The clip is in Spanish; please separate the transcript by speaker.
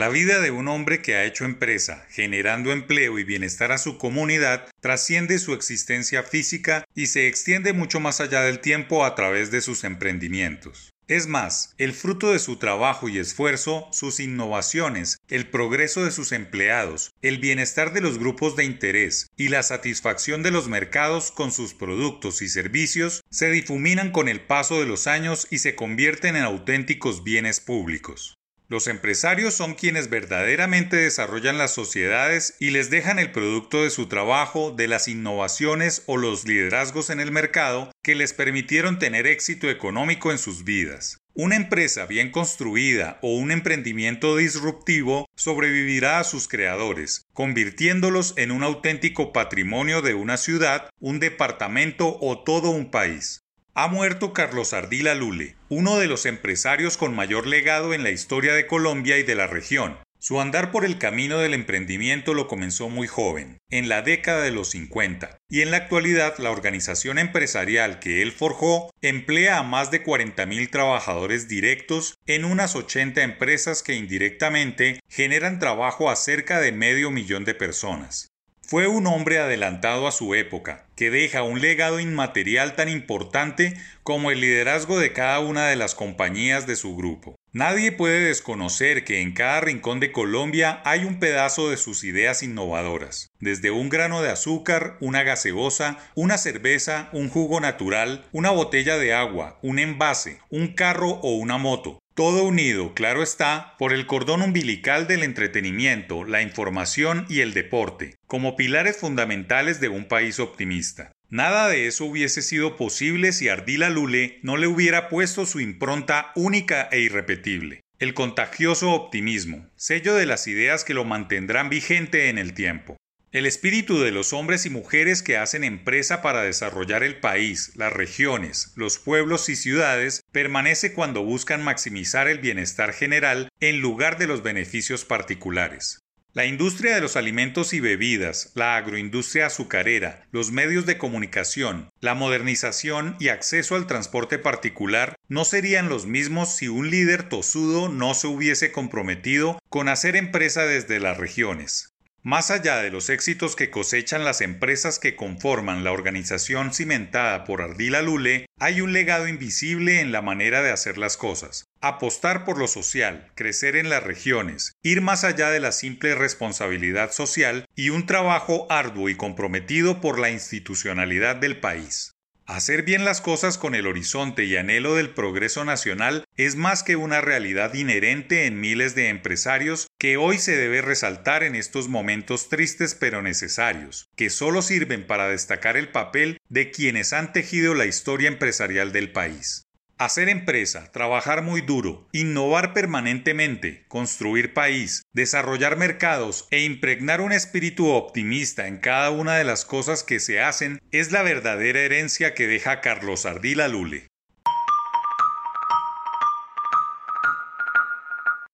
Speaker 1: La vida de un hombre que ha hecho empresa, generando empleo y bienestar a su comunidad, trasciende su existencia física y se extiende mucho más allá del tiempo a través de sus emprendimientos. Es más, el fruto de su trabajo y esfuerzo, sus innovaciones, el progreso de sus empleados, el bienestar de los grupos de interés y la satisfacción de los mercados con sus productos y servicios se difuminan con el paso de los años y se convierten en auténticos bienes públicos. Los empresarios son quienes verdaderamente desarrollan las sociedades y les dejan el producto de su trabajo, de las innovaciones o los liderazgos en el mercado que les permitieron tener éxito económico en sus vidas. Una empresa bien construida o un emprendimiento disruptivo sobrevivirá a sus creadores, convirtiéndolos en un auténtico patrimonio de una ciudad, un departamento o todo un país. Ha muerto Carlos Ardila Lule, uno de los empresarios con mayor legado en la historia de Colombia y de la región. Su andar por el camino del emprendimiento lo comenzó muy joven, en la década de los 50, y en la actualidad la organización empresarial que él forjó emplea a más de 40.000 trabajadores directos en unas 80 empresas que indirectamente generan trabajo a cerca de medio millón de personas. Fue un hombre adelantado a su época, que deja un legado inmaterial tan importante como el liderazgo de cada una de las compañías de su grupo. Nadie puede desconocer que en cada rincón de Colombia hay un pedazo de sus ideas innovadoras, desde un grano de azúcar, una gaseosa, una cerveza, un jugo natural, una botella de agua, un envase, un carro o una moto, todo unido, claro está, por el cordón umbilical del entretenimiento, la información y el deporte, como pilares fundamentales de un país optimista. Nada de eso hubiese sido posible si Ardila Lule no le hubiera puesto su impronta única e irrepetible. El contagioso optimismo, sello de las ideas que lo mantendrán vigente en el tiempo. El espíritu de los hombres y mujeres que hacen empresa para desarrollar el país, las regiones, los pueblos y ciudades permanece cuando buscan maximizar el bienestar general en lugar de los beneficios particulares. La industria de los alimentos y bebidas, la agroindustria azucarera, los medios de comunicación, la modernización y acceso al transporte particular no serían los mismos si un líder tosudo no se hubiese comprometido con hacer empresa desde las regiones. Más allá de los éxitos que cosechan las empresas que conforman la organización cimentada por Ardila Lule, hay un legado invisible en la manera de hacer las cosas. Apostar por lo social, crecer en las regiones, ir más allá de la simple responsabilidad social y un trabajo arduo y comprometido por la institucionalidad del país. Hacer bien las cosas con el horizonte y anhelo del progreso nacional es más que una realidad inherente en miles de empresarios que hoy se debe resaltar en estos momentos tristes pero necesarios, que solo sirven para destacar el papel de quienes han tejido la historia empresarial del país. Hacer empresa, trabajar muy duro, innovar permanentemente, construir país, desarrollar mercados e impregnar un espíritu optimista en cada una de las cosas que se hacen es la verdadera herencia que deja Carlos Ardila Lule.